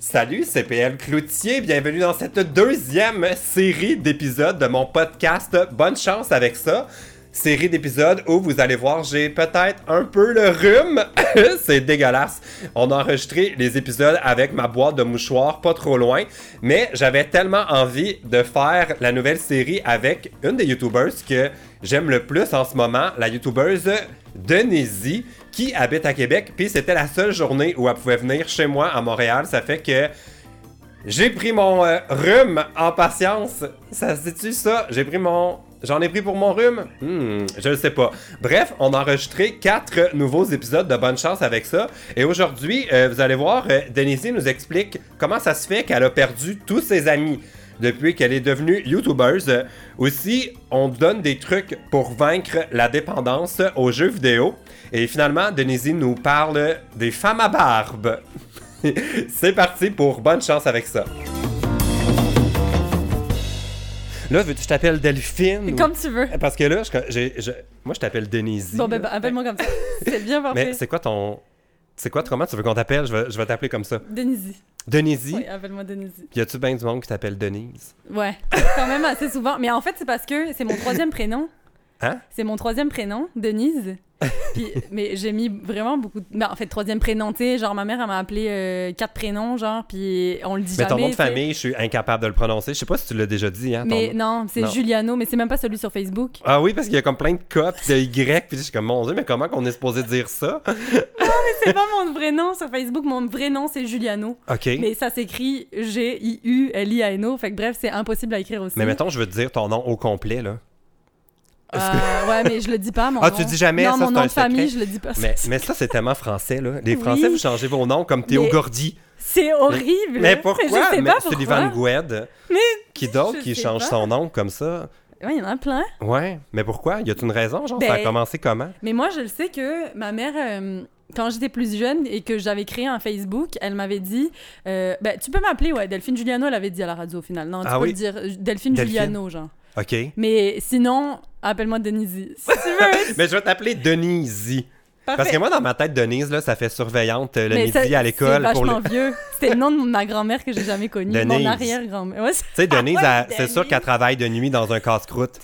Salut, c'est PL Cloutier. Bienvenue dans cette deuxième série d'épisodes de mon podcast. Bonne chance avec ça. Série d'épisodes où vous allez voir, j'ai peut-être un peu le rhume. c'est dégueulasse. On a enregistré les épisodes avec ma boîte de mouchoirs pas trop loin, mais j'avais tellement envie de faire la nouvelle série avec une des YouTubers que j'aime le plus en ce moment, la YouTubeuse Denise qui habite à Québec. Puis c'était la seule journée où elle pouvait venir chez moi à Montréal. Ça fait que j'ai pris mon euh, rhume en patience. Ça se dit-tu ça? J'ai pris mon. J'en ai pris pour mon rhume? Hmm, je ne sais pas. Bref, on a enregistré quatre nouveaux épisodes de Bonne Chance avec ça. Et aujourd'hui, euh, vous allez voir, euh, Denise nous explique comment ça se fait qu'elle a perdu tous ses amis depuis qu'elle est devenue YouTubeuse. Aussi, on donne des trucs pour vaincre la dépendance aux jeux vidéo. Et finalement, Denise nous parle des femmes à barbe. C'est parti pour bonne chance avec ça. Là, veux-tu que je t'appelle Delphine? Comme tu veux. Parce que là, je- moi, je t'appelle Denise. Bon, ben, ben, appelle-moi comme ça. C'est bien Mais parfait. c'est quoi ton. C'est quoi, comment tu veux qu'on t'appelle? Je vais, je vais t'appeler comme ça. Denise. Denise? Oui, appelle-moi Denise. Y a-tu bien du monde qui t'appelle Denise? Ouais, quand même assez souvent. Mais en fait, c'est parce que c'est mon troisième prénom. Hein? C'est mon troisième prénom, Denise. Puis, mais j'ai mis vraiment beaucoup de... ben, en fait, troisième prénom, tu sais, genre ma mère, elle m'a appelé euh, quatre prénoms, genre, puis on le dit Mais jamais. ton nom de famille, je suis incapable de le prononcer. Je sais pas si tu l'as déjà dit, hein? Mais non, c'est Non. Giuliano, mais c'est même pas celui sur Facebook. Ah oui, parce qu'il y a comme plein de pis de Y, puis je suis comme, mon Dieu, mais comment qu'on est supposé dire ça? c'est pas mon vrai nom sur Facebook, mon vrai nom, c'est Giuliano. OK. Mais ça s'écrit G-I-U-L-I-A-N-O, fait que bref, c'est impossible à écrire aussi. Mais mettons, je veux te dire ton nom au complet, là. Euh, ouais, mais je le dis pas, mon Ah, nom. tu dis jamais, non, ça, mon nom de famille, secret. je le dis pas. Mais, mais ça, c'est tellement français, là. Les Oui. Français, vous changez vos noms comme Théo Mais- Gordy. C'est horrible. Mais pourquoi? Mais pourquoi. Sullivan Goued. Mais Qui d'autre qui change pas. son nom comme ça? Ouais, il y en a plein. Ouais. Mais pourquoi? Y a-t-il une raison? Genre, ça a Ben- commencé comment? Mais moi, je le sais que ma mère, euh, quand j'étais plus jeune et que j'avais créé un Facebook, elle m'avait dit euh, ben, Tu peux m'appeler, ouais, Delphine Giuliano, elle avait dit à la radio au final. Non, tu Ah peux oui? le dire Delphine, Delphine. Giuliano, genre. OK. Mais sinon, appelle-moi Denise. Si tu veux. Mais je vais t'appeler Denise. Parce que moi, dans ma tête, Denise, là, ça fait surveillante euh, le Mais midi ça, à l'école. C'est pour vachement les- vieux. C'était le nom de ma grand-mère que j'ai jamais connu. Mon Denise. arrière-grand-mère. Ouais, c'est- Tu sais, Denise, Ah ouais, c'est sûr Denise. qu'elle travaille de nuit dans un casse-croûte. Tu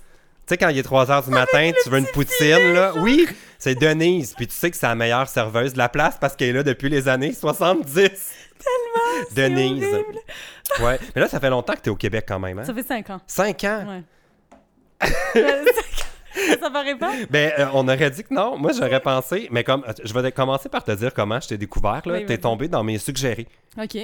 sais, quand il est 3 h du matin, tu veux une poutine, là. Oui, c'est Denise. Puis tu sais que c'est la meilleure serveuse de la place parce qu'elle est là depuis les années 70. Tellement. Denise. horrible. Ouais. Mais là, ça fait longtemps que tu es au Québec quand même, hein? Ça fait 5 ans. 5 ans? Ouais. Ça paraît pas? Ben, euh, on aurait dit que non. Moi, j'aurais pensé. Mais comme, je vais commencer par te dire comment je t'ai découvert, là. Oui, T'es vas-y. tombé dans mes suggérés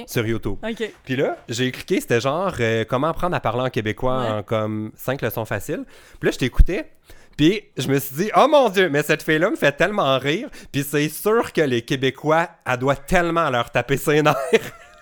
sur YouTube. Puis là, j'ai cliqué, c'était genre euh, comment apprendre à parler en québécois Ouais. en comme 5 leçons faciles. Puis là, je t'écoutais. Puis je me suis dit, oh mon Dieu, mais cette fille-là me fait tellement rire. Puis c'est sûr que les Québécois, elle doit tellement leur taper ses nerfs.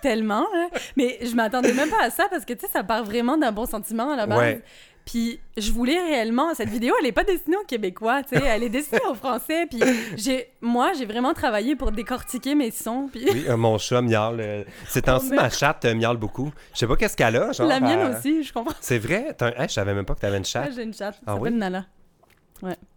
Tellement, hein? Mais je m'attendais même pas à ça parce que, tu sais, ça part vraiment d'un bon sentiment à la base. Ouais. Puis je voulais réellement... Cette vidéo, elle est pas destinée aux Québécois, tu sais. Elle est destinée aux Français. Puis j'ai... Moi, j'ai vraiment travaillé pour décortiquer mes sons. Puis Oui, euh, mon chat miaule. euh, ces temps-ci, Oh, merde. ma chatte euh, miaule beaucoup. Je sais pas qu'est-ce qu'elle a. Genre, la mienne euh, aussi, je comprends. C'est vrai? Un- Hey, je savais même pas que t'avais une chatte. Ouais, j'ai une chatte. Ah Ça oui? Nala.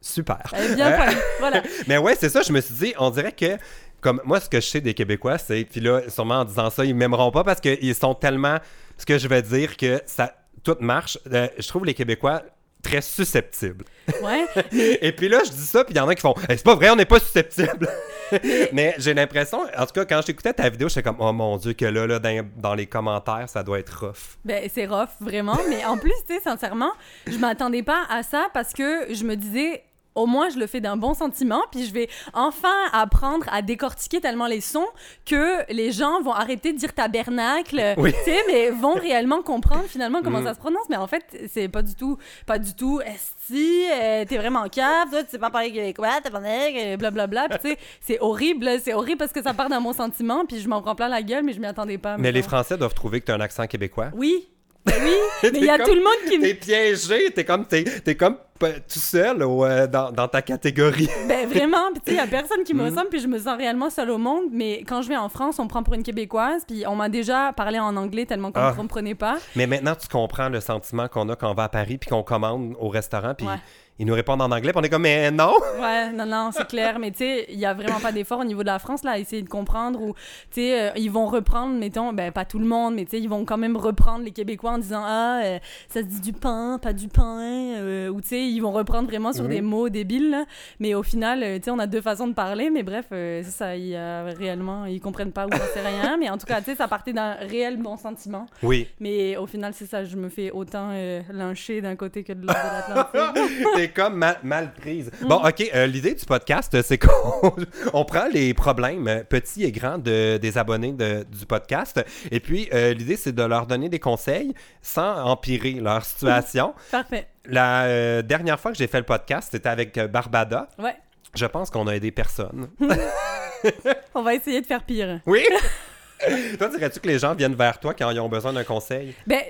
Super. Elle est bien. Voilà. Mais ouais, c'est ça, je me suis dit, on dirait que, comme moi, ce que je sais des Québécois, c'est, puis là, sûrement en disant ça, ils m'aimeront pas parce qu'ils sont tellement, ce que je vais dire, que ça, tout marche. Euh, je trouve les Québécois très susceptibles. Ouais. Et puis là, je dis ça, puis il y en a qui font, Hey, c'est pas vrai, on n'est pas susceptibles. Mais j'ai l'impression, en tout cas, quand j'écoutais ta vidéo, j'étais comme, oh mon Dieu, que là, là dans, dans les commentaires, ça doit être rough. Ben, c'est rough, vraiment. Mais en plus, tu sais, sincèrement, je m'attendais pas à ça parce que je me disais, au moins, je le fais d'un bon sentiment, puis je vais enfin apprendre à décortiquer tellement les sons que les gens vont arrêter de dire tabernacle, Oui. tu sais, mais vont réellement comprendre finalement comment Mm. ça se prononce. Mais en fait, c'est pas du tout, pas du tout, esti, euh, t'es vraiment cave, toi, tu sais pas parler québécois, tabernacle, euh, blablabla. Puis tu sais, c'est horrible, c'est horrible parce que ça part d'un bon sentiment, puis je m'en prends plein la gueule, mais je m'y attendais pas. Mais les mettons. Français doivent trouver que tu as un accent québécois. Oui. Ben oui, mais il y a tout le monde qui me T'es piégé, t'es comme, t'es, t'es comme euh, tout seul au, euh, dans, dans ta catégorie. Ben vraiment, puis tu sais, il y a personne qui me Mhm. ressemble, puis je me sens réellement seule au monde. Mais quand je vais en France, on me prend pour une Québécoise, puis on m'a déjà parlé en anglais tellement qu'on Ah. ne comprenait pas. Mais maintenant, tu comprends le sentiment qu'on a quand on va à Paris puis qu'on commande au restaurant puis Ouais. Ils nous répondent en anglais, puis on est comme, mais non! Ouais, non, non, c'est clair. Mais tu sais, il y a vraiment pas d'effort au niveau de la France, là, à essayer de comprendre ou, tu sais, euh, ils vont reprendre, mettons, ben, pas tout le monde, mais tu sais, ils vont quand même reprendre les Québécois en disant, ah, euh, ça se dit du pain, pas du pain, euh, ou tu sais, ils vont reprendre vraiment sur Mhm. des mots débiles, là. Mais au final, tu sais, on a deux façons de parler, mais bref, c'est ça, il y a réellement, ils comprennent pas ou j'en sais rien. Mais en tout cas, tu sais, ça partait d'un réel bon sentiment. Oui. Mais au final, c'est ça, je me fais autant lyncher d'un côté que de l'autre de l'Atlantique. Comme mal, mal prise. Bon, OK, euh, l'idée du podcast, c'est qu'on on prend les problèmes euh, petits et grands de, des abonnés de- du podcast. Et puis, euh, l'idée, c'est de leur donner des conseils sans empirer leur situation. Parfait. La euh, dernière fois que j'ai fait le podcast, c'était avec Barbada. Ouais. Je pense qu'on a aidé personne. On va essayer de faire pire. Oui? toi, dirais-tu que les gens viennent vers toi quand ils ont besoin d'un conseil? Ben,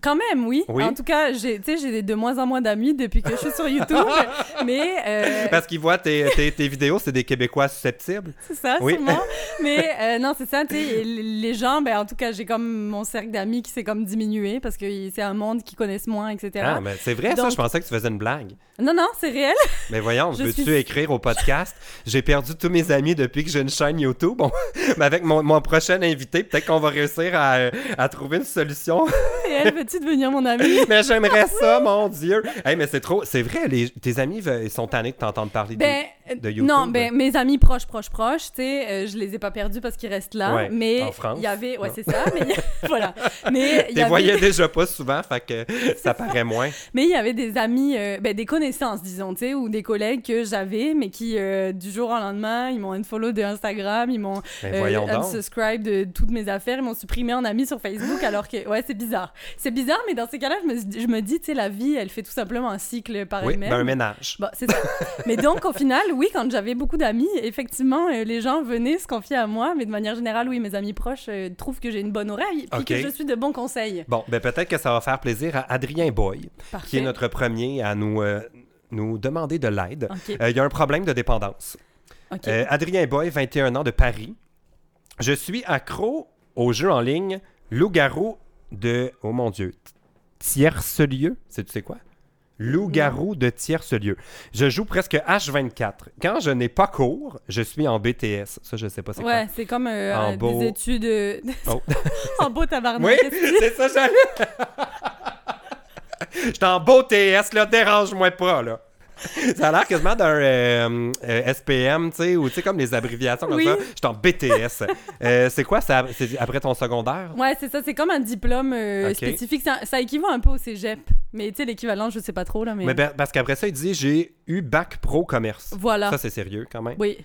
quand même, oui. Oui. En tout cas, j'ai, tu sais, j'ai de moins en moins d'amis depuis que je suis sur YouTube. mais euh, Parce qu'ils voient tes, tes- tes vidéos, c'est des Québécois susceptibles. c'est ça, Oui. sûrement. mais euh, non, c'est ça, les gens, ben, en tout cas, j'ai comme mon cercle d'amis qui s'est comme diminué parce que c'est un monde qui connaissent moins, etc. Ah, mais c'est vrai, ça, je pensais que tu faisais une blague. Non, non, c'est réel. Mais voyons, Je veux-tu suis- écrire au podcast? J'ai perdu tous mes amis depuis que j'ai une chaîne YouTube. Bon, mais avec mon, mon prochain invité, peut-être qu'on va réussir à, à trouver une solution. réel, veux-tu devenir mon ami? mais j'aimerais ça, mon Dieu. Hey, mais c'est trop... C'est vrai, les, tes amis ils sont tannés de t'entendre parler de- Ben, de euh, YouTube. non, ben, mes amis proches, proches, proches, tu sais, euh, je les ai pas perdus parce qu'ils restent là. Ouais, mais en France. il y avait, ouais, c'est ça, mais il y a- voilà. Mais il y T'es avait- voyais déjà pas souvent, fait que ça paraît moins. Mais il y avait des amis, euh, ben, des connaissances, disons, tu sais, ou des collègues que j'avais, mais qui, euh, du jour au lendemain, ils m'ont unfollow de Instagram, ils m'ont donc. unsubscribe de toutes mes affaires, ils m'ont supprimé en ami sur Facebook, alors que, ouais, c'est bizarre. C'est bizarre, mais dans ces cas-là, je me, je me dis, tu sais, la vie, elle fait tout simplement un cycle par Oui, elle-même. ben un ménage. Bon, c'est ça. Mais donc, au final, oui, quand j'avais beaucoup d'amis, effectivement, euh, les gens venaient se confier à moi, mais de manière générale, oui, mes amis proches euh, trouvent que j'ai une bonne oreille, puis Ok. que je suis de bons conseils. Bon, ben peut-être que ça va faire plaisir à Adrien Boy, Parfait. qui est notre premier à nous, euh, nous demander de l'aide. Il y a un problème de dépendance. Adrien Boy, 21 ans de Paris. Je suis accro au jeu en ligne Loup-garou de. Oh mon Dieu. Tierce-lieu. C'est tu sais quoi? Loup-garou de tierce-lieu. Je joue presque H24. Quand je n'ai pas cours, je suis en BTS. Ça, je sais pas c'est Ouais, c'est comme euh, En euh, beau- des études euh, Oh. en beau tabarnak. Oui, c'est ça, j'allais. J'étais en beau TS, là, dérange-moi pas, là. Ça a l'air quasiment d'un euh, euh, SPM, tu sais, ou tu sais, comme les abréviations comme Oui. ça. J'étais en BTS. Euh, c'est quoi, ça? C'est après ton secondaire? Ouais, c'est ça, c'est comme un diplôme spécifique. Ça, ça équivaut un peu au cégep. Mais tu sais, l'équivalent, je sais pas trop, là, mais. Mais ben- parce qu'après ça, il dit j'ai eu bac pro commerce. Voilà. Ça, c'est sérieux quand même. Oui.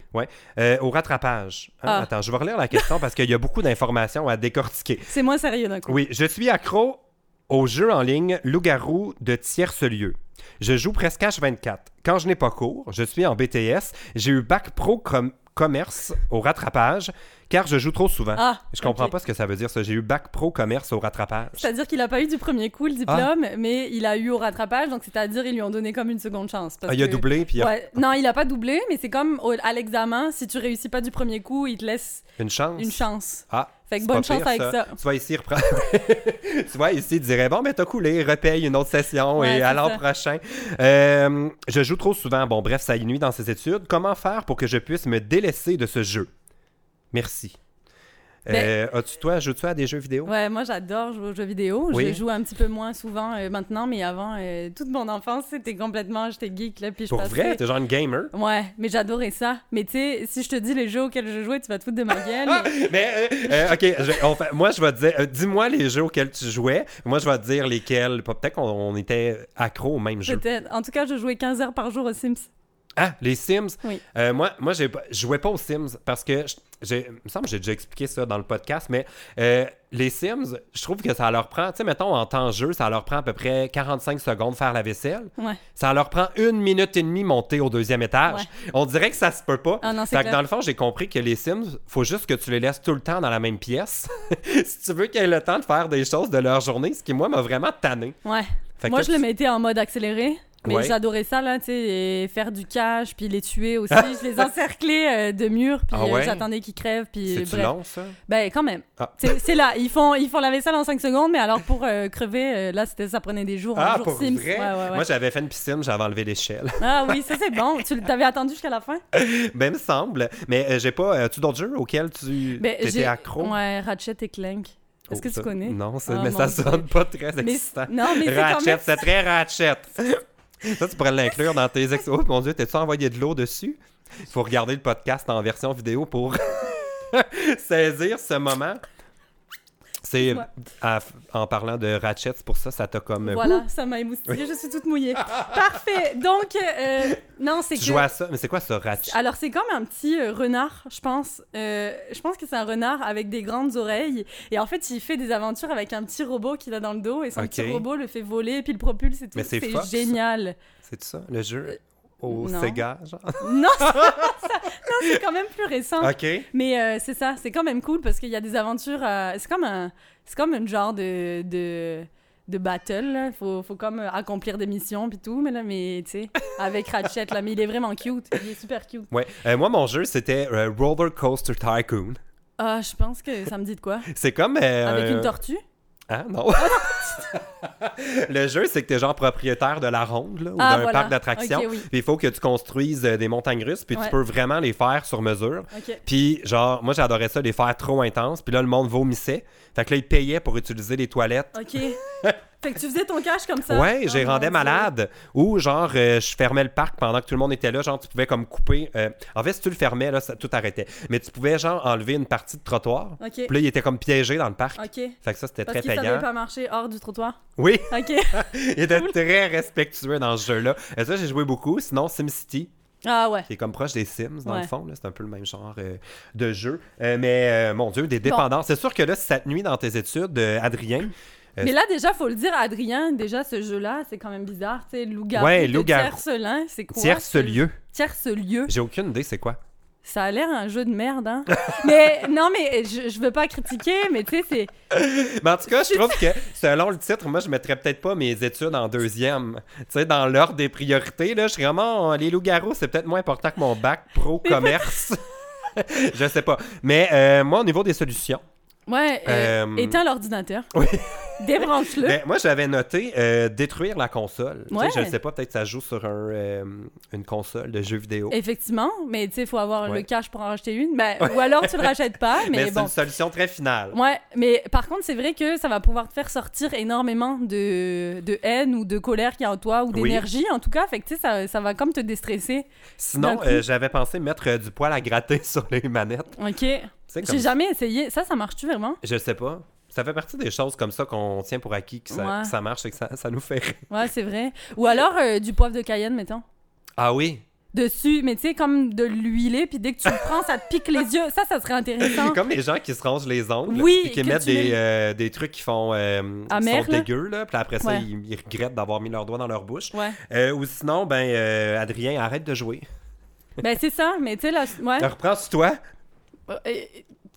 Euh, au rattrapage. Hein, Ah. Attends, je vais relire la question parce qu'il y a beaucoup d'informations à décortiquer. C'est moins sérieux d'un coup. Oui, je suis accro au jeu en ligne Loup-garou de tierce-lieu. Je joue presque H24. Quand je n'ai pas cours, je suis en BTS. J'ai eu bac pro com- commerce au rattrapage car je joue trop souvent. Ah, je comprends pas ce que ça veut dire ça. J'ai eu bac pro commerce au rattrapage. C'est-à-dire qu'il a pas eu du premier coup le diplôme, mais il a eu au rattrapage, donc c'est-à-dire ils lui ont donné comme une seconde chance. parce Ah, il a que- doublé puis a Ouais. Non, il a pas doublé, mais c'est comme au- à l'examen, si tu réussis pas du premier coup, il te laisse une chance. une chance. Ah, Fait que bonne chance pire, avec ça. Tu vas ici reprendre. tu vois, ici, il dirait bon, ben t'as coulé, repaye une autre session Ouais, et à l'an prochain. Euh, je joue trop souvent. Bon, bref, ça nuit dans ses études. Comment faire pour que je puisse me délaisser de ce jeu? Merci. Euh, As-tu, toi, joues-tu à des jeux vidéo? Ben Ouais, moi j'adore jouer aux jeux vidéo. Oui. Je joue un petit peu moins souvent euh, maintenant, mais avant, euh, toute mon enfance, c'était complètement, j'étais geek là, puis je Pour passais- vrai? T'es genre une gamer? Ouais, mais j'adorais ça. Mais tu sais, si je te dis les jeux auxquels je jouais, tu vas te foutre de ma gueule. Mais, euh, euh, ok, je- on fait- moi, je vais te dire, dis-moi les jeux auxquels tu jouais. Moi, je vais te dire lesquels. Peut-être qu'on on était accro au même jeu. Peut-être. En tout cas, je jouais 15 heures par jour aux Sims. Ah, les Sims? Oui. Euh, moi, moi je jouais pas aux Sims parce que je- j'ai, il me semble que j'ai déjà expliqué ça dans le podcast, mais euh, les Sims, je trouve que ça leur prend, tu sais, mettons en temps de jeu, ça leur prend à peu près 45 secondes faire la vaisselle. Ouais. Ça leur prend une minute et demie monter au deuxième étage. On dirait que ça se peut pas. Ah non, Fait que dans le fond, j'ai compris que les Sims, faut juste que tu les laisses tout le temps dans la même pièce. si tu veux qu'ils aient le temps de faire des choses de leur journée, ce qui, moi, m'a vraiment tanné. Ouais. Fait que Moi, je le mettais en mode accéléré. Mais Ouais. j'adorais ça, là, tu sais, faire du cash, puis les tuer aussi. je les encerclais euh, de murs, puis Ah euh, ouais? j'attendais qu'ils crèvent, puis bref. long, ça? Ben, quand même. Ah. C'est là, ils font, ils font la vaisselle en 5 secondes, mais alors pour euh, crever, là, c'était ça prenait des jours, Ah, jour pour Sims. vrai? Ouais. Moi, j'avais fait une piscine, j'avais enlevé l'échelle. Ah oui, ça c'est bon. Tu t'avais attendu jusqu'à la fin? ben, me semble. Mais j'ai pas... As-tu d'autres jeux auxquels tu Ben, étais accro? Ouais, Ratchet et Clank. Est-ce Oh, que tu ça- connais? Non, ça- Ah, mais ça Dieu. sonne pas très Mais- excitant. non, mais Ratchet, c'est très Ratchet. ça, tu pourrais l'inclure dans tes ex... Oh mon Dieu, t'as-tu envoyé de l'eau dessus? Il faut regarder le podcast en version vidéo pour saisir ce moment. C'est à- en parlant de Ratchet, c'est pour ça ça t'a comme... Voilà, ça m'a émoustillée, je suis toute mouillée. Parfait. Donc, euh, non, c'est que... joues à ça, mais c'est quoi ça, Ratchet? Alors, c'est comme un petit euh, renard, je pense. Euh, je pense que c'est un renard avec des grandes oreilles. Et en fait, il fait des aventures avec un petit robot qu'il a dans le dos. Et son petit robot le fait voler, puis le propulse et tout. Mais c'est génial. C'est ça, le jeu? Au non. Sega, genre? Non, c'est quand même plus récent. OK. Mais euh, c'est ça, c'est quand même cool parce qu'il y a des aventures. euh, c'est comme un, c'est comme un genre de de, de battle. Là. Faut, faut comme euh, accomplir des missions puis tout, mais là, mais tu sais, avec Ratchet là, mais il est vraiment cute. Il est super cute. Ouais. Euh, moi, mon jeu, c'était Roller Coaster Tycoon. Ah, je pense que ça me dit de quoi. C'est comme... Avec un- une tortue? Hein? Non. le jeu, c'est que t'es genre propriétaire de la ronde, là, ou Ah, d'un voilà. parc d'attractions. Ok, oui. Puis il faut que tu construises euh, des montagnes russes, puis Ouais. tu peux vraiment les faire sur mesure. Puis, genre, moi, j'adorais ça, les faire trop intenses. Puis là, le monde vomissait. Fait que là, ils payaient pour utiliser les toilettes. Ok. fait que tu faisais ton cash comme ça? Ouais, j'ai rendais malade. Ou genre, euh, je fermais le parc pendant que tout le monde était là. Genre, tu pouvais comme couper. euh, En fait, si tu le fermais, là, ça, tout arrêtait. Mais tu pouvais, genre, enlever une partie de trottoir. Ok. Puis là, il était comme piégé dans le parc. Ok. Fait que ça, c'était Parce très qu'il savait payant. pas marcher hors du trottoir? Oui, Ok. il était très respectueux dans ce jeu-là. Et ça, j'ai joué beaucoup. Sinon, SimCity, Ah ouais. qui est comme proche des Sims, dans Ouais. le fond. là. C'est un peu le même genre euh, de jeu. Euh, mais, euh, mon Dieu, des dépendances. C'est sûr que là, si ça te nuit dans tes études, euh, Adrien, Mais là, déjà, faut le dire à Adrien, déjà, ce jeu-là, c'est quand même bizarre. Tu sais, loup-garou, Ouais, tiercelin, c'est quoi? tierce ce- lieu. Tierce-lieu. J'ai aucune idée, c'est quoi. Ça a l'air un jeu de merde, hein? mais non, mais je, je veux pas critiquer, mais tu sais, c'est... Mais en tout cas, je trouve que selon le titre, moi, je mettrais peut-être pas mes études en deuxième. Tu sais, dans l'ordre des priorités, là, je serais vraiment. Les loups-garous, c'est peut-être moins important que mon bac pro commerce. je sais pas. Mais euh, moi, au niveau des solutions, Ouais, euh, Euh, éteins l'ordinateur. Oui. Débranche-le. ben, moi, j'avais noté euh, détruire la console. Tu sais, Ouais. je ne sais pas, peut-être que ça joue sur un, euh, une console de jeux vidéo. Effectivement, mais tu sais, il faut avoir Ouais. le cash pour en racheter une. Ben, ou alors, tu le rachètes pas, Mais, mais, c'est bon. une solution très finale. Ouais, mais par contre, c'est vrai que ça va pouvoir te faire sortir énormément de, de haine ou de colère qu'il y a en toi ou Oui. d'énergie, en tout cas. Fait que, tu sais, ça, ça va comme te déstresser. Sinon, euh, j'avais pensé mettre du poil à gratter sur les manettes. OK. J'ai jamais essayé. Ça, ça marche-tu vraiment? Je sais pas. Ça fait partie des choses comme ça qu'on tient pour acquis, que ça, Ouais. que ça marche et que ça, ça nous fait rire. Ouais, c'est vrai. Ou alors euh, du poivre de Cayenne, mettons. Ah oui? Dessus, mais tu sais, comme de l'huiler, puis dès que tu le prends, ça te pique les yeux. Ça, ça serait intéressant. Comme les gens qui se rongent les ongles. Oui, Puis qui mettent des, euh, des trucs qui font. Euh, qui Amer, sont là. dégueux, là. Puis après ça, Ouais. ils, ils regrettent d'avoir mis leurs doigts dans leur bouche. Ouais. Euh, ou sinon, ben, Adrien, arrête de jouer. Ben, c'est ça, mais tu sais, là, ouais. Reprends sur toi. Euh,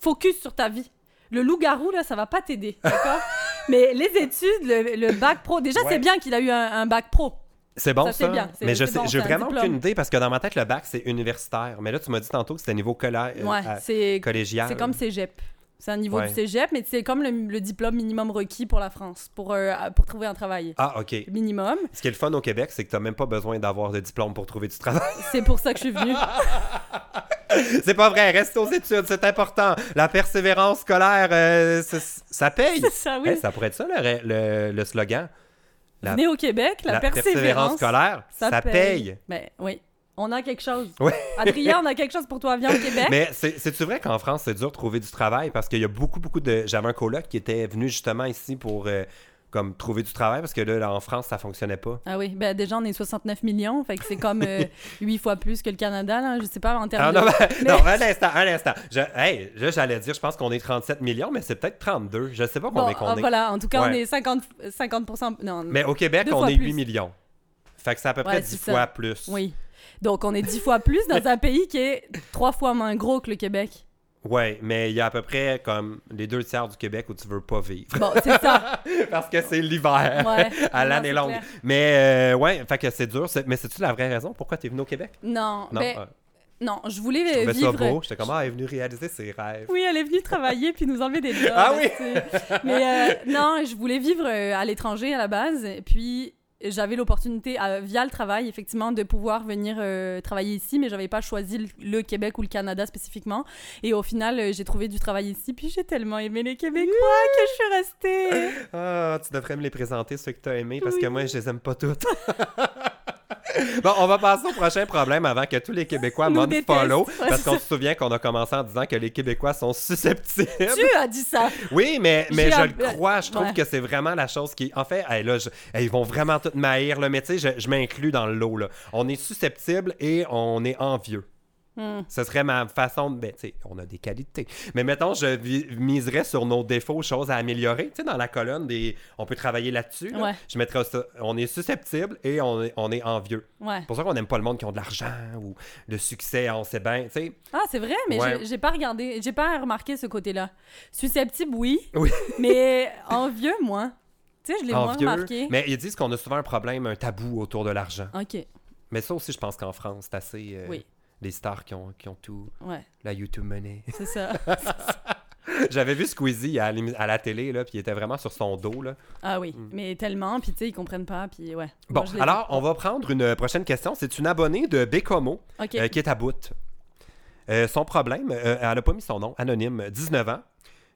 focus sur ta vie. Le loup-garou, là, ça va pas t'aider, d'accord? Mais les études, le, le bac pro, déjà, Ouais. c'est bien qu'il a eu un, un bac pro. C'est bon Ça, ça? c'est bien. Mais je sais, bon, j'ai vraiment diplôme. aucune idée parce que dans ma tête, le bac, c'est universitaire. Mais là, tu m'as dit tantôt que c'était niveau collège. Ouais, c'est collégial. c'est comme cégep. C'est un niveau Ouais. du cégep, mais c'est comme le, le diplôme minimum requis pour la France, pour, euh, pour trouver un travail. Ah, OK. Minimum. Ce qui est le fun au Québec, c'est que t'as même pas besoin d'avoir de diplôme pour trouver du travail. C'est pour ça que je suis venue. c'est pas vrai, reste aux études, c'est important. La persévérance scolaire, euh, ça paye. C'est ça, oui. Hey, ça pourrait être ça le, le- le slogan. La, Venez au Québec, la, persévérance, scolaire, ça, paye. Ben oui, on a quelque chose. Ouais. Adrien, on a quelque chose pour toi. Viens au Québec. Mais c'est- c'est-tu vrai qu'en France, c'est dur de trouver du travail? Parce qu'il y a beaucoup, beaucoup de... J'avais un coloc qui était venu justement ici pour euh, comme trouver du travail, parce que là, là, en France, ça fonctionnait pas. Ah oui, ben déjà, on est 69 millions, fait que c'est comme euh, 8 fois plus que le Canada, là. Je sais pas, en termes Ah de... non, ben, Mais- non, un instant, un instant. Je, hey, j'allais dire, je pense qu'on est 37 millions, mais c'est peut-être 32. Je sais pas Bon, combien qu'on ah, est. voilà, en tout cas, on est 50, 50%... Non, Mais au Québec, on est plus. 8 millions. Fait que c'est à peu près Ouais, 10 c'est ça. fois plus. oui. Donc, on est 10 fois plus dans un pays qui est 3 fois moins gros que le Québec. Ouais, mais il y a à peu près comme les deux tiers du Québec où tu veux pas vivre. Bon, c'est ça. Parce que c'est l'hiver. Ouais. À l'année longue. clair. Mais euh, ouais, fait que c'est dur. c'est- Mais c'est-tu la vraie raison pourquoi t'es venu au Québec? Non, Non. ben, ah, non, je voulais je vivre. ça beau. J'étais comme, ah, elle est venue réaliser ses rêves. Oui, elle est venue travailler puis nous enlever des jobs. Ah oui? tu. Mais euh, non, je voulais vivre euh, à l'étranger à la base. Puis j'avais l'opportunité, à- via le travail, effectivement, de pouvoir venir euh, travailler ici, mais j'avais pas choisi le, le Québec ou le Canada spécifiquement. Et au final, euh, j'ai trouvé du travail ici. Puis j'ai tellement aimé les Québécois que je suis restée. Ah, tu devrais me les présenter, ceux que t'as aimés, parce Oui. que moi, je les aime pas toutes. bon, on va passer au prochain problème avant que tous les Québécois Nous follow détestent. Ouais, parce qu'on se souvient qu'on a commencé en disant que les Québécois sont susceptibles. Tu as dit ça. Oui, mais, mais je le crois. Je trouve ouais. que c'est vraiment la chose qui. En fait, hey, là, je- hey, ils vont vraiment tout m'haïr, mais tu sais, je, je m'inclus dans le lot. Là. On est susceptible et on est envieux. Hmm. Ce serait ma façon de. Ben, tu sais, on a des qualités. Mais mettons, je miserais sur nos défauts, choses à améliorer. Tu sais, dans la colonne, des... on peut travailler là-dessus. là. Ouais. Je mettrais ça. On est susceptible et on est, on est envieux. Ouais. C'est pour ça qu'on n'aime pas le monde qui ont de l'argent ou le succès, on sait bien. Tu sais, Ah, c'est vrai, mais Ouais. j'ai- pas regardé, j'ai pas remarqué ce côté-là. Susceptible, oui. Oui. mais envieux, moi. Tu sais, je l'ai moins remarqué. Mais ils disent qu'on a souvent un problème, un tabou autour de l'argent. Ok, Mais ça aussi, je pense qu'en France, c'est assez. euh, Oui. Les stars qui ont, qui ont tout, ouais, la YouTube money. c'est ça. J'avais vu Squeezie à, la télé, là, puis il était vraiment sur son dos. Là. ah oui, mais tellement, puis tu sais, ils comprennent pas, puis ouais. Mm. Bon, Moi, alors, on va prendre une prochaine question. C'est une abonnée de Bécomo euh, qui est à bout. Euh, son problème, euh, elle n'a pas mis son nom, anonyme, 19 ans.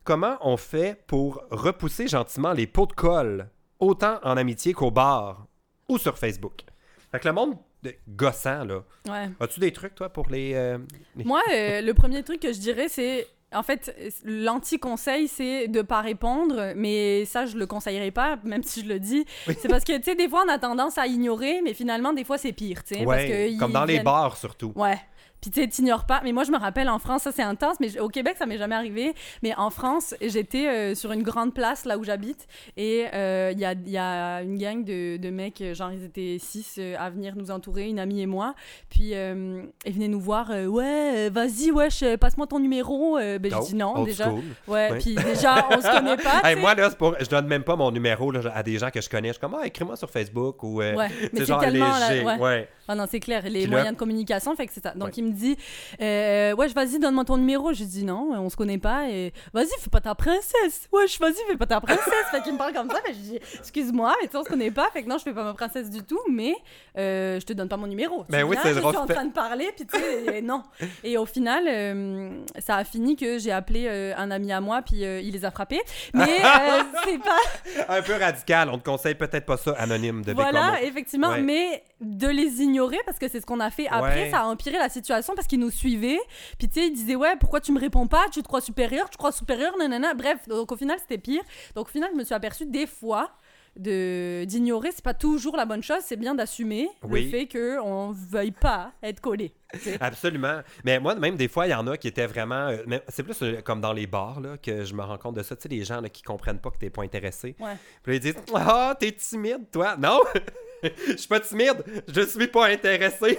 Comment on fait pour repousser gentiment les pots de colle, autant en amitié qu'au bar ou sur Facebook? Fait que le monde de gossant, là, Ouais. as-tu des trucs, toi, pour les... euh, les- Moi, euh, le premier truc que je dirais, c'est. En fait, l'anti-conseil, c'est de pas répondre, mais ça, je le conseillerais pas, même si je le dis. Oui. C'est parce que, tu sais, des fois, on a tendance à ignorer, mais finalement, des fois, c'est pire, tu sais. Ouais, comme dans les viennent- bars, surtout. Ouais. Puis tu sais, t'ignores pas. Mais moi, je me rappelle en France, ça c'est intense, mais au Québec, ça m'est jamais arrivé. Mais en France, j'étais euh, sur une grande place là où j'habite et euh, il y, a, y a une gang de, de mecs, euh, genre ils étaient six euh, à venir nous entourer, une amie et moi. Puis euh, ils venaient nous voir, euh, ouais, euh, vas-y, wesh, euh, passe-moi ton numéro. Euh, ben, je dis non, déjà. school. Ouais, Ouais. puis déjà, on se connaît pas. Hey, moi, là, pour... je donne même pas mon numéro là, à des gens que je connais. Je suis comme, ah, écris-moi sur Facebook ou. euh, Ouais, mais c'est genre tellement. là, léger. ouais. ouais. Ah non, c'est clair, les Puis là- moyens de communication, fait que c'est ça. Donc Ouais. il me dit, euh, ouais, vas-y, donne-moi ton numéro. Je dis non, on se connaît pas. Et vas-y, fais pas ta princesse. Ouais, je vas-y, fais pas ta princesse. fait qu'il me parle comme ça, mais je dis, excuse-moi, mais tu sais, on se connaît pas. Fait que non, je fais pas ma princesse du tout, mais euh, je te donne pas mon numéro. Tu Ben oui, c'est je suis en fait- train de parler, puis tu sais, et non. Et au final, euh, ça a fini que j'ai appelé euh, un ami à moi, puis euh, il les a frappés. Mais euh, c'est pas. Un peu radical. On te conseille peut-être pas ça, anonyme de Voilà, effectivement, Ouais. mais de les ignorer parce que c'est ce qu'on a fait après, Ouais. ça a empiré la situation parce qu'ils nous suivaient. Puis tu sais, ils disaient ouais, pourquoi tu me réponds pas? Tu te crois supérieur? Tu te crois supérieur? Nanana. Bref, donc au final c'était pire. Donc au final, je me suis aperçue des fois de d'ignorer, c'est pas toujours la bonne chose. C'est bien d'assumer Oui. le fait que on veuille pas être collé. Absolument. Mais moi, même des fois, il y en a qui étaient vraiment. euh, c'est plus euh, comme dans les bars là, que je me rends compte de ça. Tu sais, les gens là, qui comprennent pas que t'es pas intéressé. Ouais. Puis ils disent Ah, t'es timide, toi. Non, je suis pas timide. Je suis pas intéressé.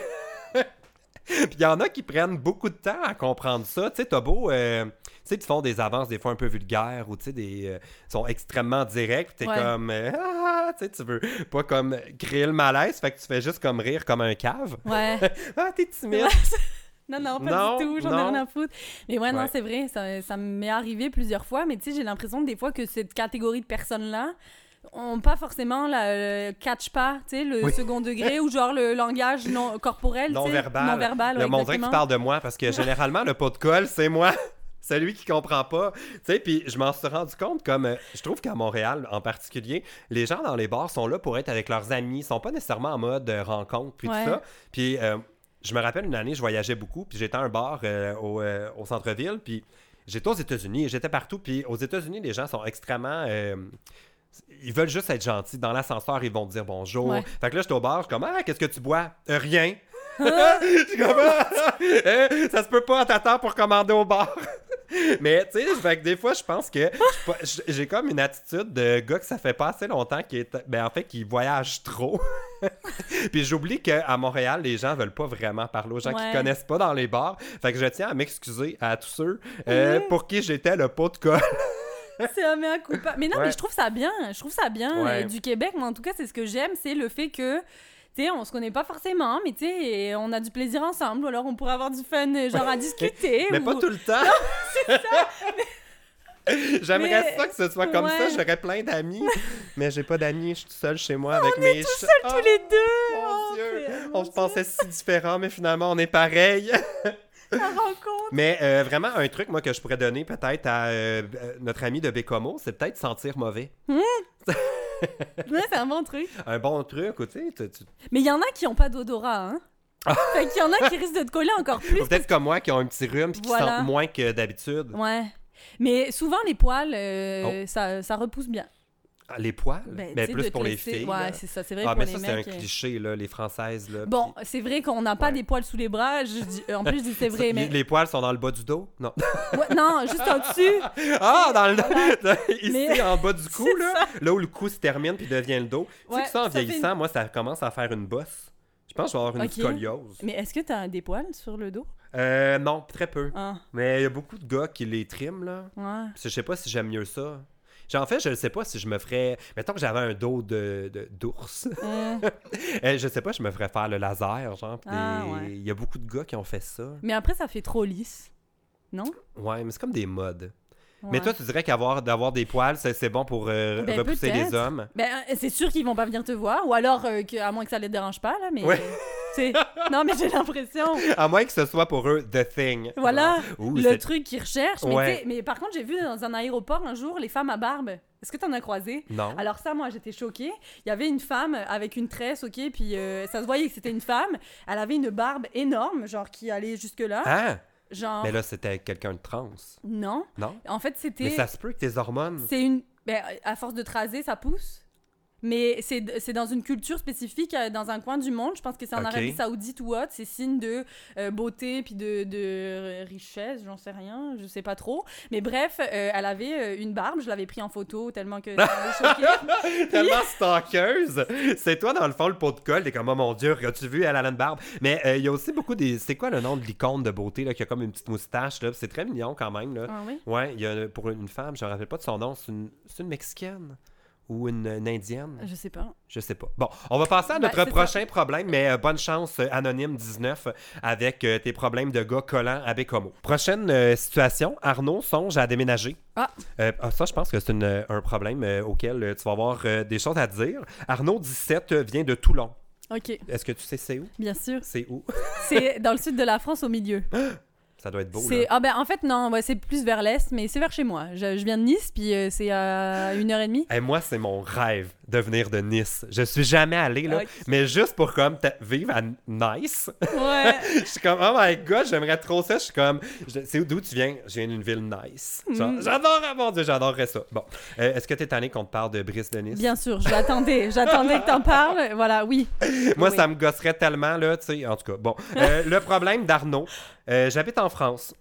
Puis il y en a qui prennent beaucoup de temps à comprendre ça. Tu sais, t'as beau. euh, sais, ils font des avances des fois un peu vulgaires ou tu sais, des. euh, sont extrêmement directs. T'es Ouais. comme. euh, ah, tu sais, tu veux pas comme créer le malaise. Fait que tu fais juste comme rire comme un cave. Ouais. Ah, t'es timide. Non, non, pas Non, du tout, j'en ai rien à foutre. Mais ouais, non, c'est vrai, ça, ça m'est arrivé plusieurs fois, mais tu sais, j'ai l'impression des fois que cette catégorie de personnes-là ont pas forcément la le catch pas, tu sais, le Oui. second degré ou genre le langage non corporel, tu sais, non verbal. non verbal, le ouais, qu'il exactement. parle de moi parce que généralement, le pot de colle, c'est moi. Celui qui comprend pas. Tu sais, puis je m'en suis rendu compte comme. euh, je trouve qu'à Montréal, en particulier, les gens dans les bars sont là pour être avec leurs amis. Ils sont pas nécessairement en mode euh, rencontre, puis Ouais. tout ça. Puis euh, je me rappelle une année, je voyageais beaucoup, puis j'étais à un bar au, au centre-ville, puis j'étais aux États-Unis, j'étais partout, puis aux États-Unis, les gens sont extrêmement. ils veulent juste être gentils. Dans l'ascenseur, ils vont te dire bonjour. Ouais. Fait que là, j'étais au bar, je suis comme, ah, qu'est-ce que tu bois? Euh, rien. Je suis comme, Ah, hein, ça se peut pas, t'attends pour commander au bar. Mais tu sais, fait que des fois, je pense que j'ai comme une attitude de gars que ça fait pas assez longtemps qui est, ben en fait, qui voyage trop. Puis j'oublie qu'à Montréal, les gens veulent pas vraiment parler aux gens Ouais. qui connaissent pas dans les bars. Fait que je tiens à m'excuser à tous ceux euh, pour qui j'étais le pot de colle. C'est un mea culpa. Mais non, Ouais. mais je trouve ça bien. Je trouve ça bien Ouais. euh, du Québec. Mais en tout cas, c'est ce que j'aime, c'est le fait que. Tu sais, on se connaît pas forcément, mais tu sais, on a du plaisir ensemble, ou alors on pourrait avoir du fun, euh, genre à discuter. Mais ou- pas tout le temps. J'aimerais Mais- ça que ce soit comme Ouais. ça, j'aurais plein d'amis. Mais j'ai pas d'amis, je suis tout seul chez moi avec mes. Tout Tous les deux! Mon Oh, Dieu! c'est- On se pensait si différents, mais finalement, on est pareil. Dieu, la rencontre. mais euh, vraiment, un truc, moi, que je pourrais donner peut-être à euh, notre ami de Bécomo, c'est peut-être sentir mauvais. Ouais, c'est un bon truc. Un bon truc, tu sais. tu- Mais il y en a qui ont pas d'odorat, hein. fait qu'il y en a qui risquent de te coller encore plus. Peut-être comme moi, qui ont un petit rhume puis qui Voilà. sentent moins que d'habitude. Ouais. Mais souvent, les poils, Oh. euh, ça, ça repousse bien. Ah, Les poils? Ben, mais tu plus pour les filles. Ouais, c'est ça. C'est vrai Ah, pour mais les ça, c'est un euh, cliché, là, les Françaises. Là, Bon, puis- c'est vrai qu'on n'a pas Ouais. des poils sous les bras. Je dis- en plus, je dis c'est vrai, mais. Les poils sont dans le bas du dos? Non. Ouais, non, juste au-dessus. Ah, dans le ici Mais- en bas du cou là, là où le cou se termine puis devient le dos. tu sais que ça en ça vieillissant, moi ça commence à faire une bosse. Je pense que je vais avoir une scoliose. Mais est-ce que t'as des poils sur le dos? Euh non, très peu. Ah, Mais il y a beaucoup de gars qui les triment là. ouais. Puis je sais pas si j'aime mieux ça. En fait, je ne sais pas si je me ferais. Mettons que j'avais un dos de d'ours. Hum. Euh, je sais pas, je me ferais faire le laser, genre. Ah, des- ouais. Il y a beaucoup de gars qui ont fait ça. Mais après, ça fait trop lisse. Non? Ouais, mais c'est comme des modes. Ouais. Mais toi, tu dirais qu'avoir d'avoir des poils, c'est bon pour euh, Ben, repousser les hommes? Ben, euh, c'est sûr qu'ils vont pas venir te voir, ou alors, euh, que, à moins que ça les dérange pas, là, mais... Ouais. Non, mais j'ai l'impression... À moins que ce soit pour eux the thing. Voilà, ouh, le truc qu'ils recherchent. Ouais. mais par contre, j'ai vu dans un aéroport un jour les femmes à barbe. Est-ce que t'en as croisé? Non. Alors ça, moi, j'étais choquée. Il y avait une femme avec une tresse, ok, puis euh, ça se voyait que c'était une femme. Elle avait une barbe énorme, genre qui allait jusque-là. Ah! Genre, Mais là, c'était quelqu'un de trans. non. Non? En fait, c'était... Mais ça se peut que tes hormones. C'est une. Ben, à force de traser, ça pousse. Mais c'est dans une culture spécifique, euh, dans un coin du monde. Je pense que c'est en. Arabie Saoudite ou autre. C'est signe de euh, beauté puis de, de richesse, j'en sais rien, je sais pas trop. Mais bref, euh, elle avait une barbe. Je l'avais pris en photo tellement que ça choquée. Tellement stalkeuse! C'est toi, dans le fond, le pot de colle. T'es comme, oh mon Dieu, as-tu vu, elle a une barbe? Mais euh, il y a aussi beaucoup des. C'est quoi le nom de l'icône de beauté, là, qui a comme une petite moustache, là? C'est très mignon quand même, là. Ah oui? Ouais, il y a pour une femme, je me rappelle pas de son nom, c'est une, c'est une Mexicaine ou une, une Indienne? Je sais pas. Je sais pas. Bon, on va passer à Ben, notre prochain problème, mais euh, bonne chance, euh, Anonyme 19, avec euh, tes problèmes de gars collants à Bécomo. Prochaine situation, Arnaud songe à déménager. Ah. Ah, ça, je pense que c'est un problème auquel tu vas avoir des choses à dire. Arnaud 17 euh, vient de Toulon. Ok, Est-ce que tu sais c'est où? bien sûr. C'est où? C'est dans le sud de la France, au milieu. ça doit être beau, là. ah ben en fait non, ouais, c'est plus vers l'est, mais c'est vers chez moi. Je, je viens de Nice, puis euh, c'est à une heure et demie. Et moi, c'est mon rêve de venir de Nice. Je suis jamais allé, là, mais juste pour comme vivre à Nice. Ouais. Je suis comme, oh my god, j'aimerais trop ça. Je suis comme, c'est d'où tu viens? Je viens d'une ville nice. Mm. J'adore, mon dieu, j'adorerais ça. Bon, Euh, est-ce que t'es tanné qu'on te parle de Brice de Nice? Bien sûr, je l'attendais. J'attendais que t'en parles. Voilà, oui. Moi, Oui. ça me gosserait tellement, là, tu sais. En tout cas, bon. Euh, le problème d'Arnaud, euh, j'habite en France.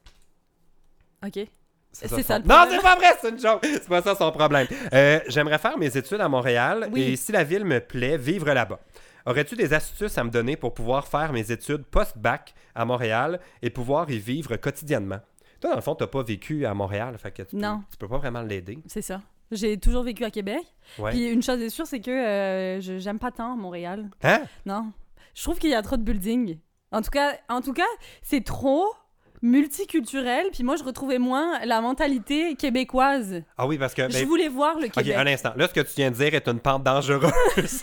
OK. C'est ça le Non, problème. c'est pas vrai, c'est une joke. C'est pas ça son problème. Euh, J'aimerais faire mes études à Montréal Oui. et si la ville me plaît, vivre là-bas. Aurais-tu des astuces à me donner pour pouvoir faire mes études post-bac à Montréal et pouvoir y vivre quotidiennement? Toi, dans le fond, t'as pas vécu à Montréal, fait que tu, Non. Peux, tu peux pas vraiment l'aider. C'est ça. J'ai toujours vécu à Québec. Ouais. Puis une chose est sûre, c'est que euh, je j'aime pas tant Montréal. Hein? Non. Je trouve qu'il y a trop de buildings. En tout cas, en tout cas, c'est trop multiculturel. Puis moi, je retrouvais moins la mentalité québécoise. Ah oui, parce que. Je ben, voulais voir le ok, Québec. un instant. Là, ce que tu viens de dire est une pente dangereuse.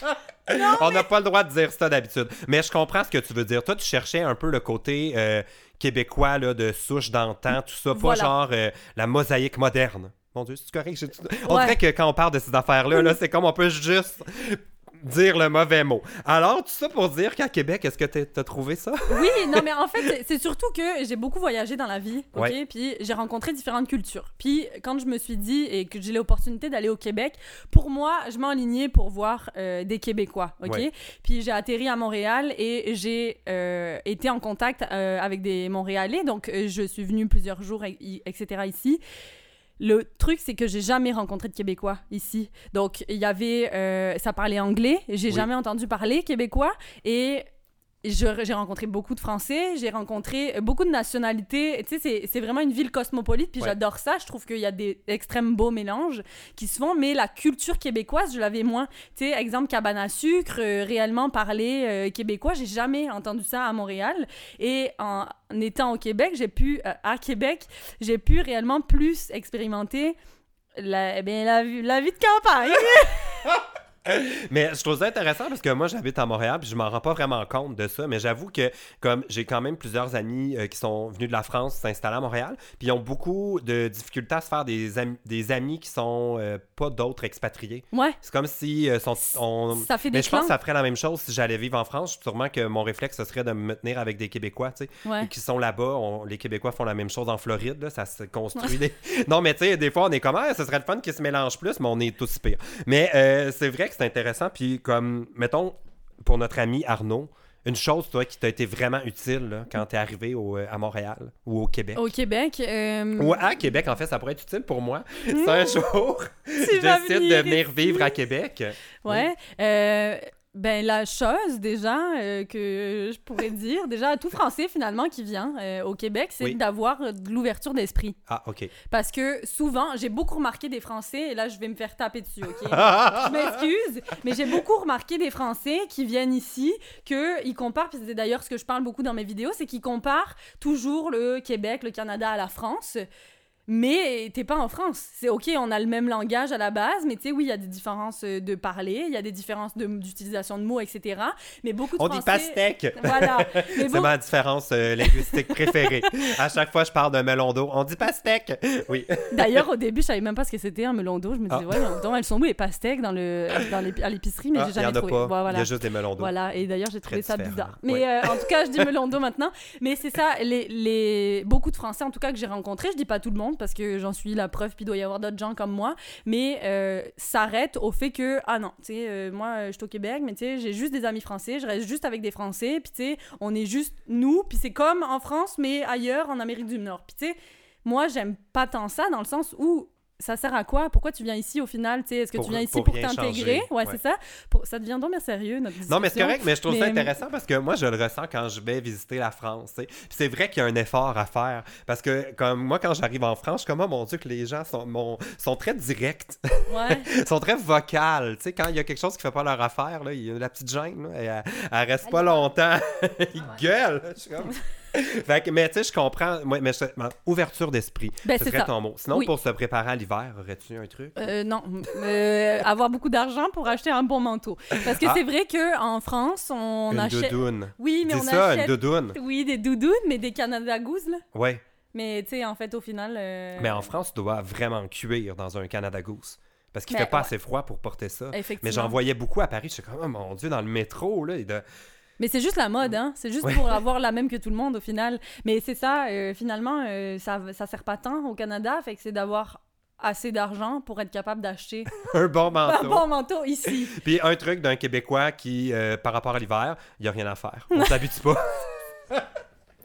On n'a pas le droit de dire ça d'habitude. Mais je comprends ce que tu veux dire. Toi, tu cherchais un peu le côté euh, québécois là, de souche d'antan, tout ça. Pas Voilà. genre euh, la mosaïque moderne. Mon Dieu, c'est correct? On Ouais. dirait que quand on parle de ces affaires-là, là, c'est comme on peut juste dire le mauvais mot. Alors, tout ça pour dire qu'à Québec, est-ce que t'as as trouvé ça? Oui, non, mais en fait, c'est- surtout que j'ai beaucoup voyagé dans la vie, ok? Ouais. Puis j'ai rencontré différentes cultures. Puis quand je me suis dit et que j'ai l'opportunité d'aller au Québec, pour moi, je m'enlignais pour voir euh, des Québécois, ok? Ouais. Puis j'ai atterri à Montréal et j'ai euh, été en contact euh, avec des Montréalais, donc je suis venue plusieurs jours, etc. ici. Le truc, c'est que j'ai jamais rencontré de Québécois ici. Donc, il y avait. euh, ça parlait anglais. J'ai Oui. jamais entendu parler québécois. Et j'ai rencontré beaucoup de Français. J'ai rencontré euh, beaucoup de nationalités. Tu sais, c'est- vraiment une ville cosmopolite. Puis Ouais. j'adore ça. Je trouve qu'il y a des extrêmes beaux mélanges qui se font. Mais la culture québécoise, je l'avais moins. Tu sais, exemple, cabane à sucre, euh, réellement parler euh, québécois. J'ai jamais entendu ça à Montréal. Et en, étant au Québec, j'ai pu, euh, à Québec, j'ai pu réellement plus expérimenter la, eh bien, la, la vie de campagne. Mais je trouve ça intéressant parce que moi, j'habite à Montréal puis je m'en rends pas vraiment compte de ça. Mais j'avoue que, comme j'ai quand même plusieurs amis euh, qui sont venus de la France s'installer à Montréal, puis ils ont beaucoup de difficultés à se faire des, am- des amis qui sont euh, pas d'autres expatriés. ouais, C'est comme si euh, sont, on- ça fait Mais des je pense que ça ferait la même chose si j'allais vivre en France. Sûrement que mon réflexe, ce serait de me tenir avec des Québécois, tu sais, Ouais. qui sont là-bas. On- Les Québécois font la même chose en Floride, là, ça se construit. des- Non, mais tu sais, des fois, on est comme, ah, ce serait le fun qu'ils se mélangent plus, mais on est tous pires. Mais c'est vrai que c'est intéressant. Puis, comme, mettons, pour notre ami Arnaud, une chose, toi, qui t'a été vraiment utile là, quand t'es arrivé au, euh, à Montréal ou au Québec. Au Québec, euh, Ou à Québec, en fait, ça pourrait être utile pour moi. C'est un jour, je décide de venir vivre à Québec. Ouais. Euh, ben, la chose, déjà, euh, que je pourrais dire, déjà, à tout Français, finalement, qui vient euh, au Québec, c'est Oui. d'avoir euh, de l'ouverture d'esprit. Ah, OK. Parce que souvent, j'ai beaucoup remarqué des Français, et là, je vais me faire taper dessus, OK? je m'excuse, mais j'ai beaucoup remarqué des Français qui viennent ici, qu'ils comparent, puis c'est d'ailleurs ce que je parle beaucoup dans mes vidéos, c'est qu'ils comparent toujours le Québec, le Canada à la France. Mais t'es pas en France. C'est OK, on a le même langage à la base, mais tu sais, oui, il y a des différences euh, de parler, il y a des différences d'utilisation de, mots, etc. Mais beaucoup de On dit pastèque. Voilà. C'est beaucoup- ma différence euh, linguistique préférée. à chaque fois je parle d'un melon d'eau, on dit pastèque. Oui. D'ailleurs, au début, je savais même pas ce que c'était un melon d'eau. Je me disais, Ah. ouais, d'eau, elles sont où les pastèques dans le, dans l'épi- à l'épicerie, mais Ah, j'ai Il y jamais en a trouvé. pas. Ouais, Il y voilà. a juste des melons d'eau. Voilà, et d'ailleurs, j'ai trouvé Très ça différent. bizarre. Mais Ouais. euh, en tout cas, je dis melon d'eau maintenant. Mais c'est ça, les, les... beaucoup de Français, en tout cas, que j'ai rencontrés, je dis pas tout le monde parce que j'en suis la preuve, puis il doit y avoir d'autres gens comme moi, mais euh, s'arrêtent au fait que, ah non, tu sais, euh, moi, je suis au Québec, mais tu sais, j'ai juste des amis français, je reste juste avec des Français, puis tu sais, on est juste nous, puis c'est comme en France, mais ailleurs, en Amérique du Nord. Puis tu sais, moi, j'aime pas tant ça dans le sens où ça sert à quoi? Pourquoi tu viens ici au final? Est-ce que Pour- tu viens ici pour t'intégrer? Ouais, Ouais. c'est ça. Pour... Ça devient donc bien sérieux, notre discussion. Non, mais c'est correct, mais je trouve ça Mais- intéressant parce que moi, je le ressens quand je vais visiter la France. Puis c'est vrai qu'il y a un effort à faire. Parce que, comme moi, quand j'arrive en France, je suis comme, oh mon Dieu, que les gens sont, mon- sont très directs, Ouais. sont très vocales. Tu sais, quand il y a quelque chose qui fait pas leur affaire, là, il y a la petite gêne, là, elle, elle reste pas longtemps. Ils gueulent. Je suis comme- Fait que, mais tu sais, je comprends. Moi, mais je- ma- ouverture d'esprit, Ben, ce c'est serait ça. ton mot. Sinon, Oui. pour se préparer à l'hiver, aurais-tu un truc? Euh, non, Euh, avoir beaucoup d'argent pour acheter un bon manteau. Parce que Ah. c'est vrai que en France, on une achète. doudoune. Oui, mais Dis on ça, achète. une doudoune. Oui, des doudounes, mais des Canada Goose, là. Ouais. Mais tu sais, en fait, au final. euh, Mais en France, tu dois vraiment cuire dans un Canada Goose. Parce qu'il Mais fait pas ouais. assez froid pour porter ça. Effectivement. Mais j'en voyais beaucoup à Paris. Je suis comme, oh mon Dieu, dans le métro, là. de- Mais c'est juste la mode, hein. C'est juste Ouais. pour avoir la même que tout le monde, au final. Mais c'est ça, euh, finalement, euh, ça, ça sert pas tant au Canada. Fait que c'est d'avoir assez d'argent pour être capable d'acheter un bon un manteau. bon manteau ici. Puis un truc d'un Québécois qui, euh, par rapport à l'hiver, il n'y a rien à faire. On s'habitue pas.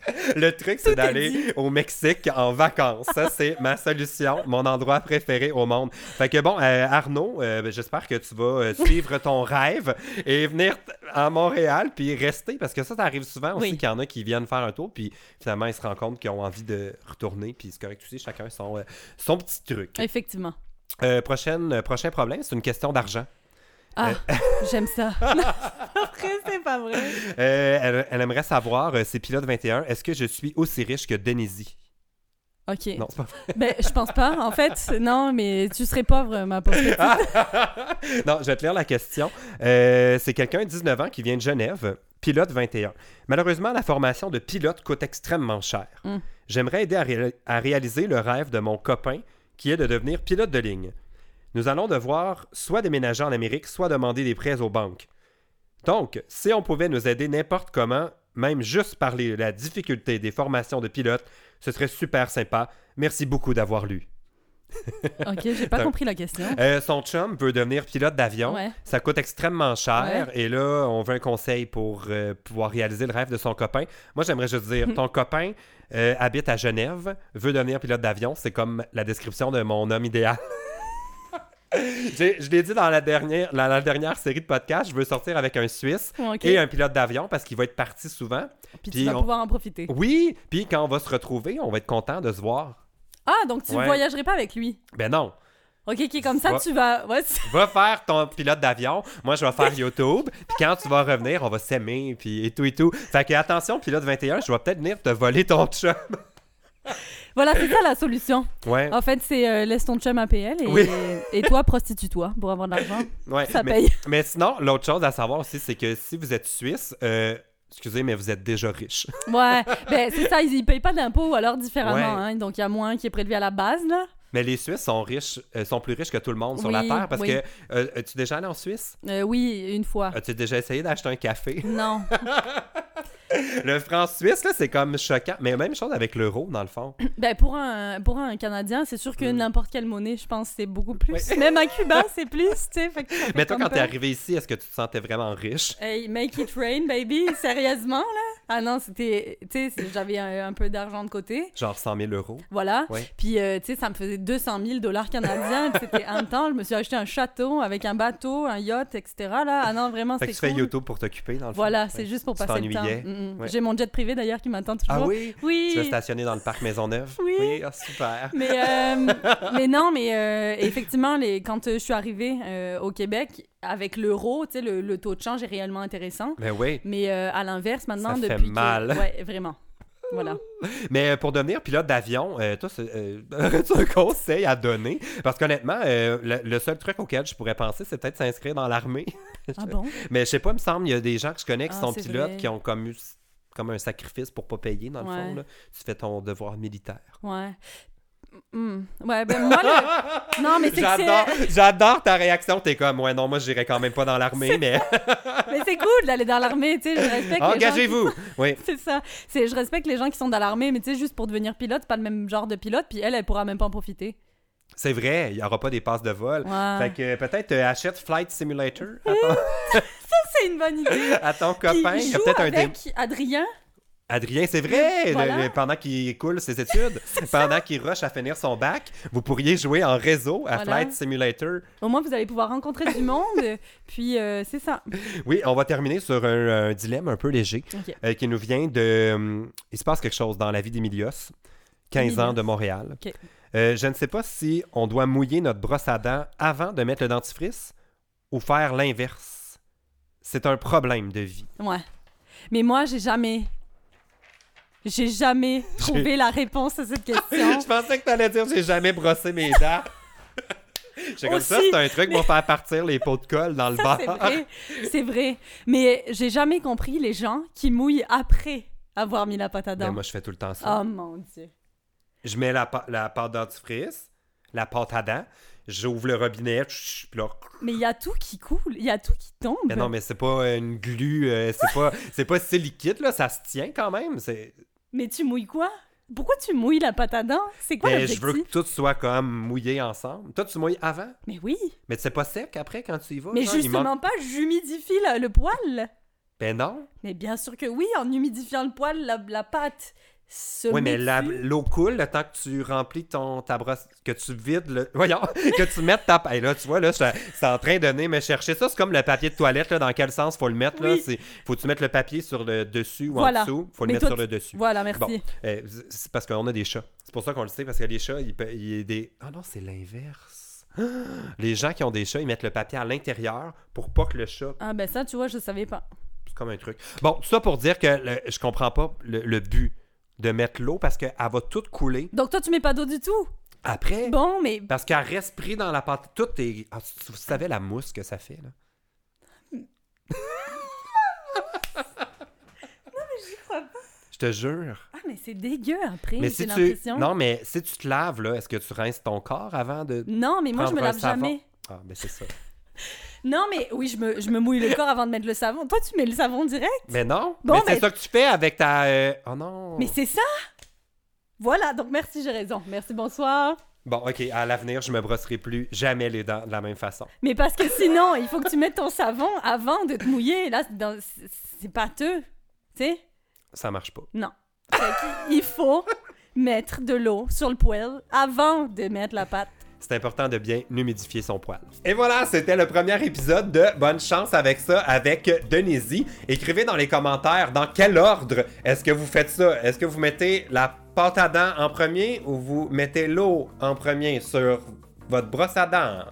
Le truc, c'est d'aller au Mexique en vacances. Ça, c'est ma solution, mon endroit préféré au monde. Fait que bon, euh, Arnaud, euh, ben, j'espère que tu vas euh, suivre ton rêve et venir à Montréal puis rester parce que ça, ça arrive souvent aussi Oui. qu'il y en a qui viennent faire un tour puis finalement ils se rendent compte qu'ils ont envie de retourner puis c'est correct aussi, chacun son, son petit truc. Effectivement. Prochaine, prochain problème, c'est une question d'argent. Ah, Euh. j'aime ça. Après, c'est pas vrai. Euh, elle, elle aimerait savoir, euh, c'est Pilote 21, est-ce que je suis aussi riche que Denise? Ok. Non, c'est pas vrai. Ben, je pense pas. En fait, non, mais tu serais pauvre, ma pauvre non, je vais te lire la question. Euh, c'est quelqu'un de 19 ans qui vient de Genève, pilote 21. Malheureusement, la formation de pilote coûte extrêmement cher. Nous allons devoir soit déménager en Amérique, soit demander des prêts aux banques. Donc, si on pouvait nous aider n'importe comment, même juste par les- la difficulté des formations de pilotes, ce serait super sympa. Merci beaucoup d'avoir lu. Ok, j'ai pas compris la question. Euh, son chum veut devenir pilote d'avion. Ouais. Ça coûte extrêmement cher. Et là, on veut un conseil pour euh, pouvoir réaliser le rêve de son copain. Moi, j'aimerais juste dire, ton copain euh, habite à Genève, veut devenir pilote d'avion. C'est comme la description de mon homme idéal. Je l'ai dit dans la dernière, la, la dernière série de podcasts, je veux sortir avec un Suisse et un pilote d'avion parce qu'il va être parti souvent. Puis puis tu vas pouvoir en profiter. Oui, puis quand on va se retrouver, on va être content de se voir. Ah, donc tu Ouais. voyagerais pas avec lui? Ben non, Ok, comme ça Va- tu vas. Ouais, Va faire ton pilote d'avion. Moi, je vais faire YouTube. Puis quand tu vas revenir, on va s'aimer. Puis et tout et tout. Fait que attention, pilote 21, je vais peut-être venir te voler ton chum. voilà, c'est ça la solution. Ouais. En fait, c'est euh, laisse ton chum APL et, Oui. et toi, prostitue-toi pour avoir de l'argent. ouais. Ça mais, paye. mais sinon, l'autre chose à savoir aussi, c'est que si vous êtes suisse, euh, excusez, mais vous êtes déjà riche. Ouais, ben c'est ça, ils, ils payent pas d'impôts ou alors différemment. Ouais. hein. donc il y a moins qui est prélevé à la base, là. Mais les Suisses sont riches, euh, sont plus riches que tout le monde sur la Terre. Parce oui. que, euh, as-tu déjà allé en Suisse? Euh, oui, une fois. As-tu déjà essayé d'acheter un café? Non. Le franc suisse, là, c'est comme choquant. Mais même chose avec l'euro, dans le fond. Ben pour un, pour un Canadien, c'est sûr que Mm. n'importe quelle monnaie, je pense, c'est beaucoup plus. Ouais. Même à Cuba, c'est plus, tu sais. Mais toi, quand t'es arrivé ici, est-ce que tu te sentais vraiment riche? Hey, make it rain, baby, sérieusement, là? Ah non, c'était. Tu sais, c'est- j'avais un, un peu d'argent de côté. Genre 100 000 euros? Voilà. Ouais. Puis, euh, tu sais, ça me faisait 200 000 dollars canadiens. c'était un temps, je me suis acheté un château avec un bateau, un yacht, etc. Là. Ah non, vraiment, Fait que c'était tu fais. YouTube pour t'occuper, dans le fond. Voilà, Ouais. c'est juste pour Tu passer le temps. Mm. Ouais. J'ai mon jet privé d'ailleurs qui m'attend toujours. Ah oui? Oui. Tu vas stationner dans le parc Maisonneuve? Oui. ah, super. Mais, euh, mais non, mais euh, effectivement, les, quand euh, je suis arrivée euh, au Québec, avec l'euro, tu sais, le, le taux de change est réellement intéressant. Mais oui. Mais à l'inverse, maintenant, Ça fait depuis. que- mal. Ouais, vraiment. Voilà. Mais euh, pour devenir pilote d'avion, euh, toi, euh, aurais-tu un conseil à donner? Parce qu'honnêtement, euh, le, le seul truc auquel je pourrais penser, c'est peut-être s'inscrire dans l'armée. Ah bon? Mais je sais pas, il me semble, il y a des gens que je connais qui Ah, sont pilotes vrai. qui ont comme eu comme un sacrifice pour pas payer, dans le Ouais. fond. Là. Tu fais ton devoir militaire. Ouais. Hmm. Ouais, ben moi, le... Non, mais J'adore, j'adore ta réaction. T'es comme, ouais, non, moi, j'irai quand même pas dans l'armée, mais Mais c'est cool d'aller dans l'armée, tu sais, je respecte les gens qui- engagez-vous. Oui. C'est ça. C'est, je respecte les gens qui sont dans l'armée, mais tu sais, juste pour devenir pilote, c'est pas le même genre de pilote, puis elle, elle pourra même pas en profiter. C'est vrai, il n'y aura pas des passes de vol. Fait que peut-être euh, achète Flight Simulator à ton, C'est une bonne idée. à ton copain. Il y a peut-être un dé- Adrien. Adrien, c'est vrai! le- Voilà. le- pendant qu'il coule ses études, pendant qu'il rush à finir son bac, vous pourriez jouer en réseau à Voilà. Flight Simulator. Au moins, vous allez pouvoir rencontrer du monde, puis euh, c'est ça. Oui, on va terminer sur un, un dilemme un peu léger euh, qui nous vient de. hum, il se passe quelque chose dans la vie d'Emilios, 15 ans de Montréal. Euh, je ne sais pas si on doit mouiller notre brosse à dents avant de mettre le dentifrice ou faire l'inverse. C'est un problème de vie. Ouais. Mais moi, j'ai jamais. J'ai jamais trouvé la réponse à cette question. Je pensais que tu allais dire j'ai jamais brossé mes dents. J'ai comme ça, c'est un truc pour faire partir les pots de colle dans le Ça, bar. c'est vrai. C'est vrai. Mais j'ai jamais compris les gens qui mouillent après avoir mis la pâte à Ben, dents. moi, je fais tout le temps ça. Oh mon dieu. Je mets la, la pâte dentifrice, la pâte à dents, j'ouvre le robinet, puis là, Mais il y a tout qui coule, il y a tout qui tombe. Mais non, mais c'est pas une glu, euh, c'est pas, c'est pas si liquide, là, ça se tient quand même. C'est... Mais tu mouilles quoi? Pourquoi tu mouilles la pâte à dents? C'est quoi Mais je l'objectif? veux que tout soit comme mouillé ensemble. Toi, tu mouilles avant, Mais oui. mais c'est pas sec après quand tu y vas. Mais genre, justement manque- pas, j'humidifie le, le poil. Ben non. Mais bien sûr que oui, en humidifiant le poil, la, la pâte Oui, mais l'eau coule le temps que tu remplis ton, ta brosse, que tu vides le. Voyons, que tu mettes ta. Et là, tu vois, là, c'est en train de venir me chercher. Ça, c'est comme le papier de toilette, là, dans quel sens faut le mettre, là. Oui. C'est, faut tu mettre le papier sur le dessus ou Voilà. en dessous. Faut le mettre toi, sur le dessus. Voilà, merci. Bon. Euh, c'est parce qu'on a des chats. C'est pour ça qu'on le sait, parce que les chats, pe- il y a des. Ah non, c'est l'inverse. Les gens qui ont des chats, ils mettent le papier à l'intérieur pour pas que le chat. Ah ben ça, tu vois, je savais pas. C'est comme un truc. Bon, tout ça pour dire que le- je comprends pas le, le but de mettre l'eau parce qu'elle va tout couler Donc toi, tu mets pas d'eau du tout? après? Bon, mais Parce qu'elle reste pris dans la pâte. Tout est. Ah, tu- vous savez la mousse que ça fait, là? Je te jure. Ah, mais c'est dégueu après, Mais si tu... Non, mais si tu te laves, là, est-ce que tu rinces ton corps avant de... Non, mais moi, je me lave jamais. Ah, ben c'est ça. Non, mais oui, je me, je me mouille le corps avant de mettre le savon. Toi, tu mets le savon direct? Mais non. Bon, mais c'est ça que tu fais avec ta... euh, Oh non. Mais c'est ça! Voilà, donc merci, j'ai raison. Merci, bonsoir. Bon, OK, à l'avenir, je me brosserai plus jamais les dents de la même façon. Mais parce que sinon, il faut que tu mettes ton savon avant de te mouiller. Là, c'est dans- c'est c'est pâteux. Tu sais? Ça marche pas. Non. Fait il faut mettre de l'eau sur le poêle avant de mettre la pâte. C'est important de bien humidifier son poil. Et voilà, c'était le premier épisode de Bonne chance avec ça avec Denise. Écrivez dans les commentaires dans quel ordre est-ce que vous faites ça. Est-ce que vous mettez la pâte à dents en premier ou vous mettez l'eau en premier sur votre brosse à dents?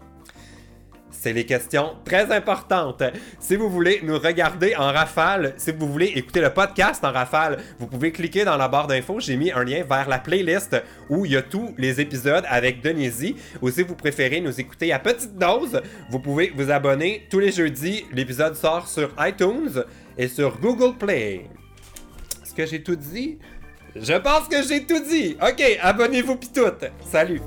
C'est les questions très importantes. Si vous voulez nous regarder en rafale, si vous voulez écouter le podcast en rafale, vous pouvez cliquer dans la barre d'infos. J'ai mis un lien vers la playlist où il y a tous les épisodes avec Denise. Ou si vous préférez nous écouter à petite dose, vous pouvez vous abonner tous les jeudis. L'épisode sort sur iTunes et sur Google Play. Est-ce que j'ai tout dit? Je pense que j'ai tout dit. Ok, abonnez-vous pis tout. Salut.